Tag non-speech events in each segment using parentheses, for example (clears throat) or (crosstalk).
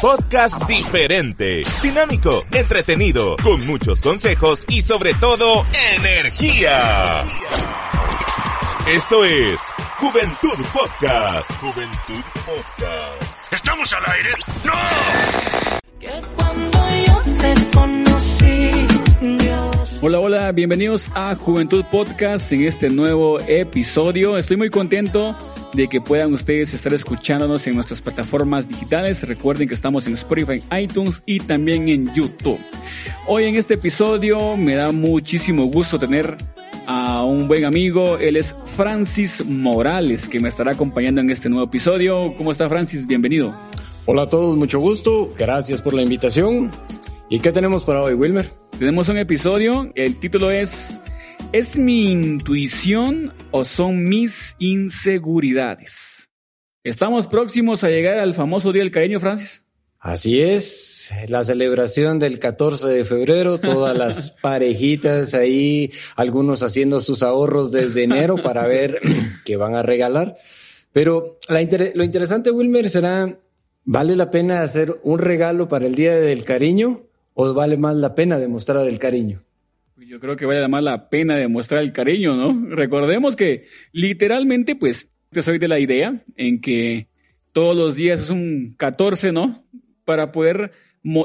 podcast diferente, dinámico, entretenido, con muchos consejos y sobre todo energía. Esto es Juventud Podcast. Juventud Podcast. ¿Estamos al aire? ¡No! Que cuando yo te conocí, Dios. Hola, hola, bienvenidos a Juventud Podcast en este nuevo episodio. Estoy muy contento de que puedan ustedes estar escuchándonos en nuestras plataformas digitales. Recuerden que estamos en Spotify, iTunes y también en YouTube. Hoy en este episodio me da muchísimo gusto tener a un buen amigo. Él es Francis Morales, que me estará acompañando en este nuevo episodio. ¿Cómo está Francis? Bienvenido. Hola a todos, mucho gusto. Gracias por la invitación. ¿Y qué tenemos para hoy, Wilmer? Tenemos un episodio, el título es ¿Es mi intuición o son mis inseguridades? Estamos próximos a llegar al famoso Día del Cariño, Francis. Así es, la celebración del 14 de febrero, todas las (laughs) parejitas ahí, algunos haciendo sus ahorros desde enero para ver (clears throat) qué van a regalar. Pero la inter- lo interesante, Wilmer, será, ¿vale la pena hacer un regalo para el Día del Cariño o vale más la pena demostrar el cariño? Yo creo que vale más la pena demostrar el cariño, ¿no? Recordemos que literalmente, pues, te soy de la idea en que todos los días es un 14, ¿no? Para poder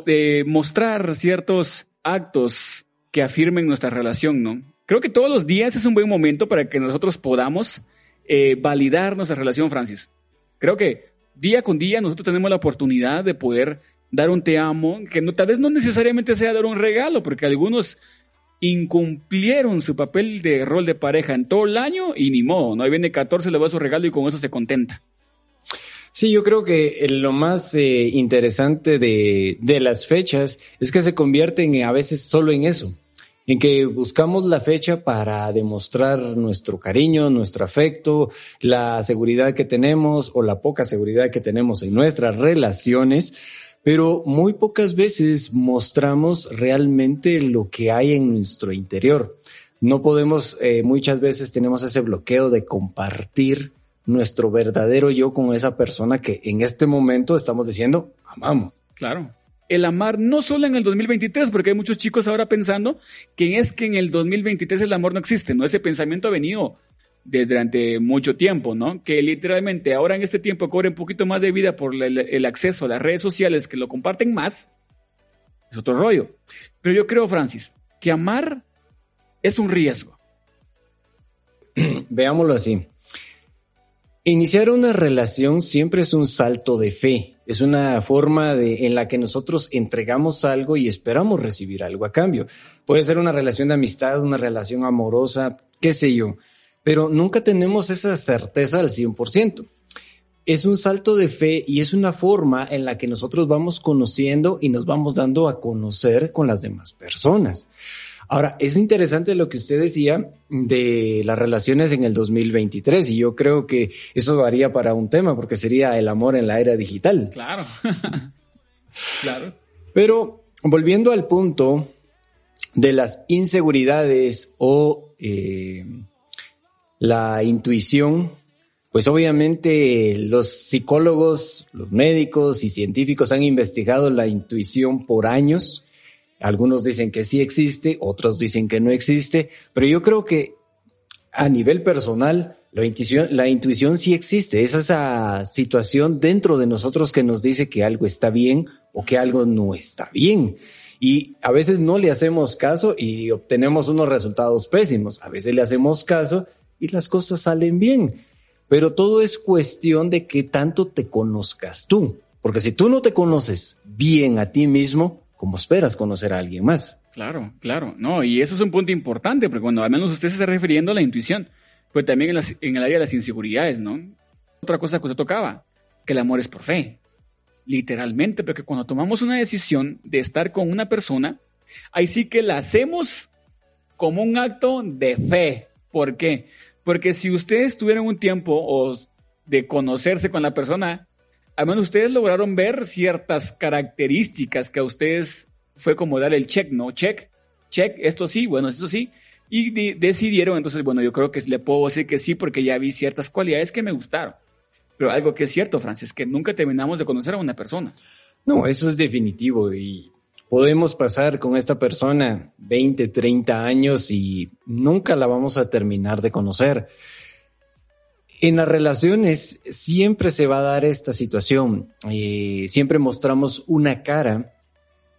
eh, mostrar ciertos actos que afirmen nuestra relación, ¿no? Creo que todos los días es un buen momento para que nosotros podamos eh, validar nuestra relación, Francis. Creo que día con día nosotros tenemos la oportunidad de poder dar un te amo, que tal vez no necesariamente sea dar un regalo, porque algunos incumplieron su papel de rol de pareja en todo el año y ni modo, ¿no? Ahí viene 14, le va su regalo y con eso se contenta. Sí, yo creo que eh, lo más eh, interesante de, de las fechas es que se convierten eh, a veces solo en eso, en que buscamos la fecha para demostrar nuestro cariño, nuestro afecto, la seguridad que tenemos o la poca seguridad que tenemos en nuestras relaciones, pero muy pocas veces mostramos realmente lo que hay en nuestro interior. No podemos, eh, muchas veces tenemos ese bloqueo de compartir nuestro verdadero yo con esa persona que en este momento estamos diciendo amamos. Claro. El amar no solo en el 2023, porque hay muchos chicos ahora pensando que es que en el 2023 el amor no existe, ¿no? Ese pensamiento ha venido desde durante mucho tiempo, ¿no? Que literalmente ahora en este tiempo cobre un poquito más de vida por el acceso a las redes sociales que lo comparten más, es otro rollo. Pero yo creo, Francis, que amar es un riesgo. (clears throat) Veámoslo así. Iniciar una relación siempre es un salto de fe, es una forma de, en la que nosotros entregamos algo y esperamos recibir algo a cambio. Puede ser una relación de amistad, una relación amorosa, qué sé yo, pero nunca tenemos esa certeza al 100%. Es un salto de fe y es una forma en la que nosotros vamos conociendo y nos vamos dando a conocer con las demás personas. Ahora, es interesante lo que usted decía de las relaciones en el 2023 y yo creo que eso varía para un tema porque sería el amor en la era digital. Claro. (laughs) claro. Pero volviendo al punto de las inseguridades o eh, la intuición, pues obviamente los psicólogos, los médicos y científicos han investigado la intuición por años. Algunos dicen que sí existe, otros dicen que no existe, pero yo creo que a nivel personal, la intuición, la intuición sí existe. Es esa situación dentro de nosotros que nos dice que algo está bien o que algo no está bien. Y a veces no le hacemos caso y obtenemos unos resultados pésimos. A veces le hacemos caso y las cosas salen bien. Pero todo es cuestión de qué tanto te conozcas tú. Porque si tú no te conoces bien a ti mismo, ¿cómo esperas conocer a alguien más? Claro, claro. No, y eso es un punto importante, porque cuando al menos usted se está refiriendo a la intuición, pues también en, en el área de las inseguridades, ¿no? Otra cosa que usted tocaba, que el amor es por fe. Literalmente, porque cuando tomamos una decisión de estar con una persona, ahí sí que la hacemos como un acto de fe. ¿Por qué? Porque si ustedes tuvieron un tiempo o de conocerse con la persona, al menos ustedes lograron ver ciertas características que a ustedes fue como darle el check, ¿no? Check, check, esto sí, bueno, esto sí. Y de- decidieron, entonces, bueno, yo creo que le puedo decir que sí porque ya vi ciertas cualidades que me gustaron. Pero algo que es cierto, Francis, que nunca terminamos de conocer a una persona. No, eso es definitivo y podemos pasar con esta persona 20, 30 años y nunca la vamos a terminar de conocer. En las relaciones siempre se va a dar esta situación. Eh, siempre mostramos una cara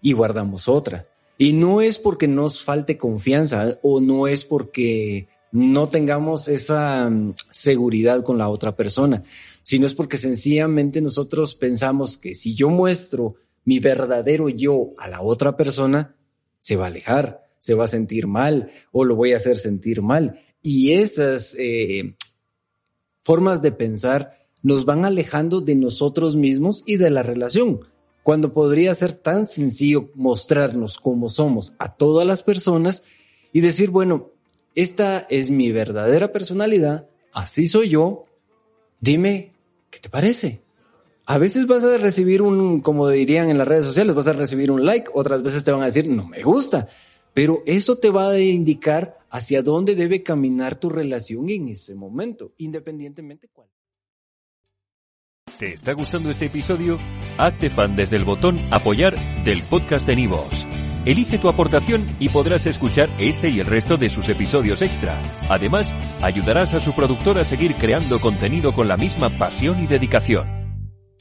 y guardamos otra. Y no es porque nos falte confianza o no es porque no tengamos esa mm, seguridad con la otra persona, sino es porque sencillamente nosotros pensamos que si yo muestro mi verdadero yo a la otra persona, se va a alejar, se va a sentir mal o lo voy a hacer sentir mal. Y esas eh, formas de pensar nos van alejando de nosotros mismos y de la relación, cuando podría ser tan sencillo mostrarnos como somos a todas las personas y decir, bueno, esta es mi verdadera personalidad, así soy yo, dime, ¿qué te parece? A veces vas a recibir un, como dirían en las redes sociales, vas a recibir un like, otras veces te van a decir, no me gusta, pero eso te va a indicar hacia dónde debe caminar tu relación en ese momento, independientemente cuál. ¿Te está gustando este episodio? Hazte fan desde el botón apoyar del podcast de Nivos. Elige tu aportación y podrás escuchar este y el resto de sus episodios extra. Además, ayudarás a su productor a seguir creando contenido con la misma pasión y dedicación.